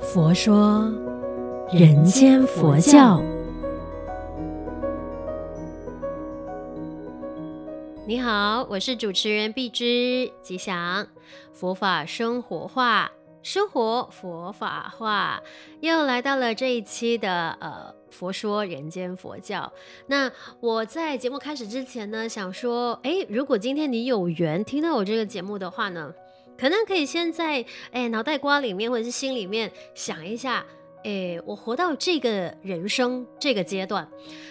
佛说人间佛教。你好，我是主持人碧之吉祥，佛法生活化，生活佛法化，又来到了这一期的呃佛说人间佛教。那我在节目开始之前呢，想说，诶，如果今天你有缘听到我这个节目的话呢，可能可以先在诶脑袋瓜里面或者是心里面想一下。诶，我活到这个人生这个阶段，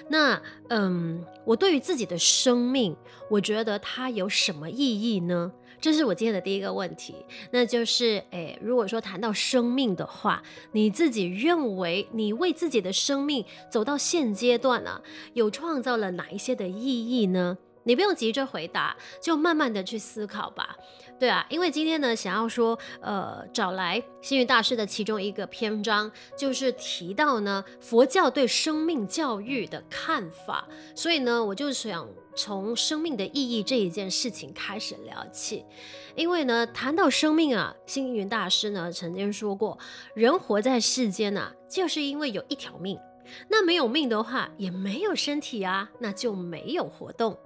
那嗯，我对于自己的生命，我觉得它有什么意义呢？这是我今天的第一个问题。那就是，诶，如果说谈到生命的话，你自己认为你为自己的生命走到现阶段啊，有创造了哪一些的意义呢？你不用急着回答，就慢慢的去思考吧。对啊，因为今天呢，想要说，呃，找来星云大师的其中一个篇章，就是提到呢，佛教对生命教育的看法。所以呢，我就想从生命的意义这一件事情开始聊起。因为呢，谈到生命啊，星云大师呢曾经说过，人活在世间啊，就是因为有一条命。那没有命的话，也没有身体啊，那就没有活动。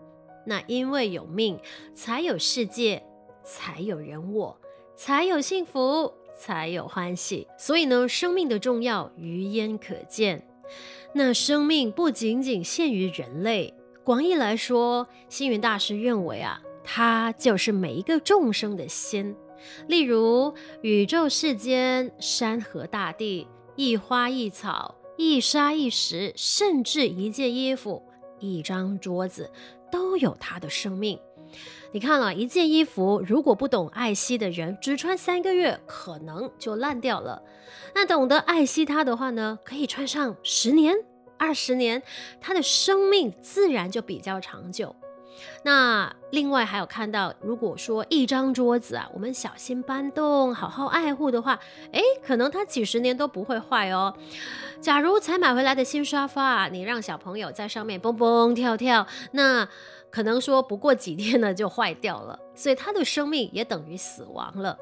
那因为有命，才有世界。才有人我，才有幸福，才有欢喜。所以呢，生命的重要于焉可见。那生命不仅仅限于人类，广义来说，星云大师认为啊，它就是每一个众生的心。例如宇宙世间、山河大地、一花一草、一沙一石，甚至一件衣服、一张桌子，都有它的生命。你看啊一件衣服，如果不懂爱惜的人，只穿三个月，可能就烂掉了。那懂得爱惜它的话呢，可以穿上十年、二十年，它的生命自然就比较长久。那另外还有看到，如果说一张桌子啊，我们小心搬动，好好爱护的话，诶，可能它几十年都不会坏哦。假如才买回来的新沙发，你让小朋友在上面蹦蹦跳跳，那可能说不过几天呢就坏掉了，所以它的生命也等于死亡了。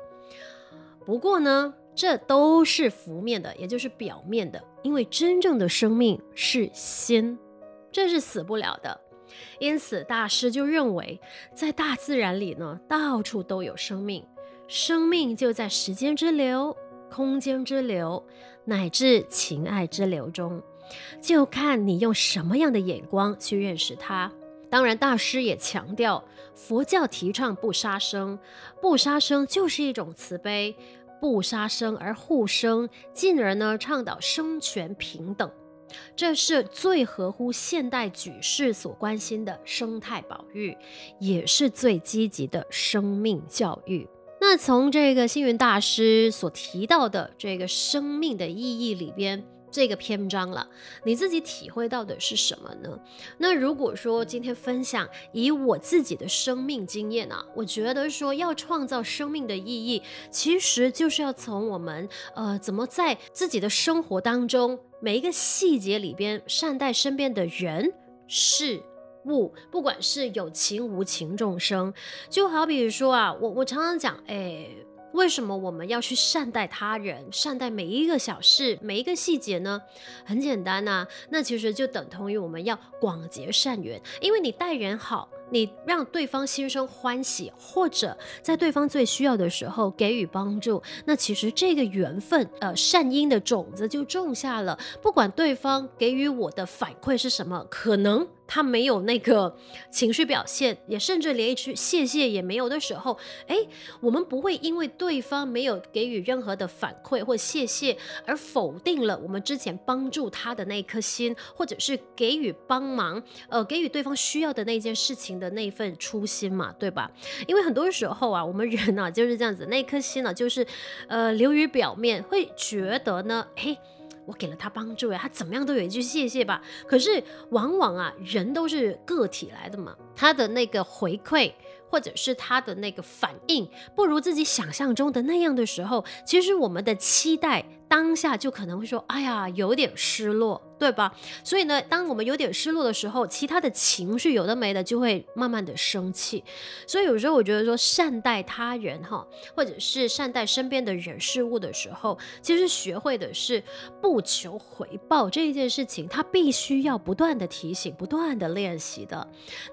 不过呢，这都是浮面的，也就是表面的，因为真正的生命是心，这是死不了的。因此，大师就认为，在大自然里呢，到处都有生命，生命就在时间之流、空间之流，乃至情爱之流中，就看你用什么样的眼光去认识它。当然，大师也强调，佛教提倡不杀生，不杀生就是一种慈悲，不杀生而护生，进而呢倡导生权平等。这是最合乎现代举世所关心的生态保育，也是最积极的生命教育。那从这个星云大师所提到的这个生命的意义里边，这个篇章了，你自己体会到的是什么呢？那如果说今天分享以我自己的生命经验啊，我觉得说要创造生命的意义，其实就是要从我们呃怎么在自己的生活当中每一个细节里边善待身边的人事物，不管是有情无情众生，就好比说啊，我我常常讲，哎。为什么我们要去善待他人，善待每一个小事、每一个细节呢？很简单呐、那其实就等同于我们要广结善缘，因为你待人好。你让对方心生欢喜，或者在对方最需要的时候给予帮助，那其实这个缘分，呃，善因的种子就种下了。不管对方给予我的反馈是什么，可能他没有那个情绪表现，也甚至连一句谢谢也没有的时候，哎，我们不会因为对方没有给予任何的反馈或谢谢而否定了我们之前帮助他的那颗心，或者是给予帮忙，呃，给予对方需要的那件事情的那份初心嘛，对吧？因为很多时候啊，我们人呢、啊、就是这样子，那颗心呢、就是呃流于表面，会觉得呢，嘿，我给了他帮助呀，他怎么样都有一句谢谢吧。可是往往啊，人都是个体来的嘛，他的那个回馈或者是他的那个反应不如自己想象中的那样的时候，其实我们的期待当下就可能会说，哎呀，有点失落。对吧？所以呢，当我们有点失落的时候，其他的情绪有的没的就会慢慢的生气。所以有时候我觉得说善待他人哈，或者是善待身边的人事物的时候，其实学会的是不求回报这一件事情，他必须要不断的提醒，不断的练习的。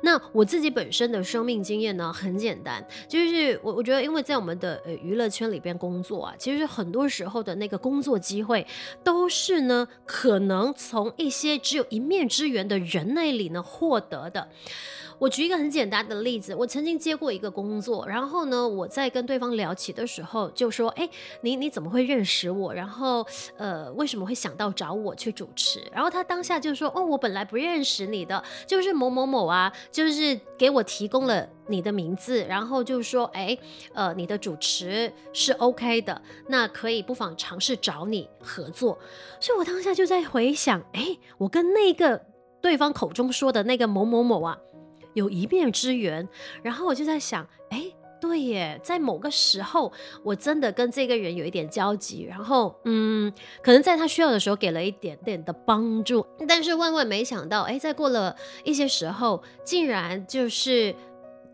那我自己本身的生命经验呢，很简单，就是我我觉得，因为在我们的呃娱乐圈里边工作啊，其实很多时候的那个工作机会都是呢，可能从一些只有一面之缘的人那里呢获得的。我举一个很简单的例子，我曾经接过一个工作，然后呢，我在跟对方聊起的时候，就说：“哎，你你怎么会认识我？然后呃，为什么会想到找我去主持？”然后他当下就说：“哦，我本来不认识你的，就是某某某啊，就是是给我提供了你的名字，然后就说：哎，呃，你的主持是 OK 的，那可以不妨尝试找你合作。”所以我当下就在回想：哎，我跟那个对方口中说的那个某某某啊。有一面之缘，然后我就在想，哎，对耶，在某个时候，我真的跟这个人有一点交集，然后，嗯，可能在他需要的时候给了一点点的帮助，但是万万没想到，哎，在过了一些时候，竟然就是。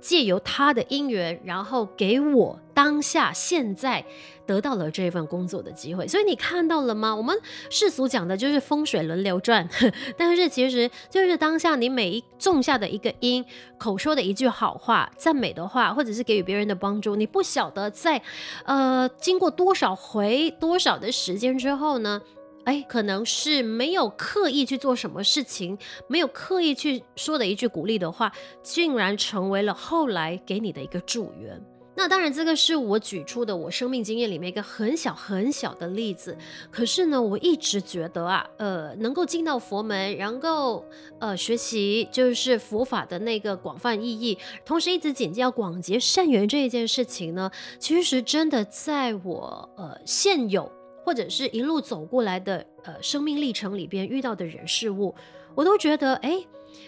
借由他的因缘，然后给我当下现在得到了这份工作的机会，所以你看到了吗？我们世俗讲的就是风水轮流转，但是其实就是当下你每一种下的一个因，口说的一句好话、赞美的话，或者是给予别人的帮助，你不晓得在呃经过多少回、多少的时间之后呢？哎，可能是没有刻意去做什么事情，没有刻意去说的一句鼓励的话，竟然成为了后来给你的一个助缘。那当然，这个是我举出的我生命经验里面一个很小很小的例子。可是呢，我一直觉得啊，呃，能够进到佛门，然后呃学习就是佛法的那个广泛意义，同时一直谨记要广结善缘这一件事情呢，其实真的在我呃现有。或者是一路走过来的，呃，生命历程里边遇到的人事物，我都觉得，哎，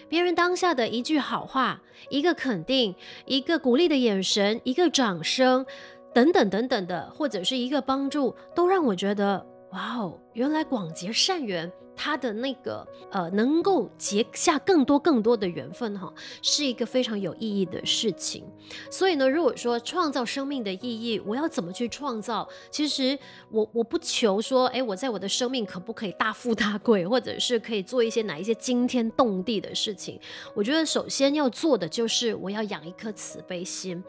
别人当下的一句好话，一个肯定，一个鼓励的眼神，一个掌声，等等等等的，或者是一个帮助，都让我觉得，哇哦，原来广结善缘。他的那个呃，能够结下更多更多的缘分哈，是一个非常有意义的事情。所以呢，如果说创造生命的意义，我要怎么去创造？其实我我不求说，哎，我在我的生命可不可以大富大贵，或者是可以做一些哪一些惊天动地的事情？我觉得首先要做的就是我要养一颗慈悲心，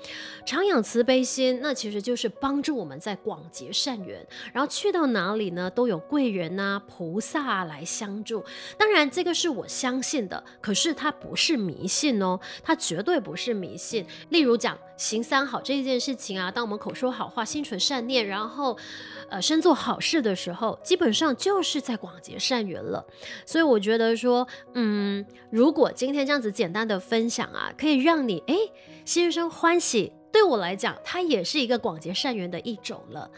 常养慈悲心，那其实就是帮助我们在广结善缘，然后去到哪里呢，都有贵人啊、菩萨啊来。来相助，当然这个是我相信的，可是它不是迷信哦，它绝对不是迷信。例如讲行三好这一件事情啊，当我们口说好话、心存善念，然后呃身做好事的时候，基本上就是在广结善缘了。所以我觉得说，嗯，如果今天这样子简单的分享啊，可以让你哎心生欢喜。对我来讲，它也是一个广结善缘的一种了。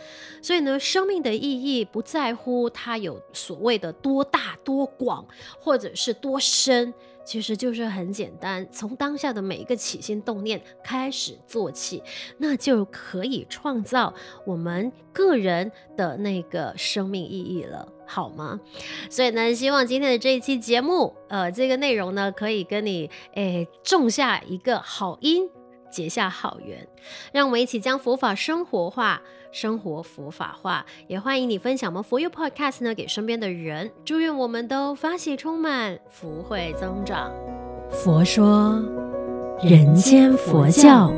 所以呢，生命的意义不在乎它有所谓的多大多广，或者是多深，其实就是很简单，从当下的每一个起心动念开始做起，那就可以创造我们个人的那个生命意义了，好吗？所以呢，希望今天的这一期节目，呃，这个内容呢，可以跟你诶种下一个好因。结下好缘，让我们一起将佛法生活化，生活佛法化。也欢迎你分享我们佛佑 Podcast 呢给身边的人。祝愿我们都发喜充满，福慧增长。佛说，人间佛教。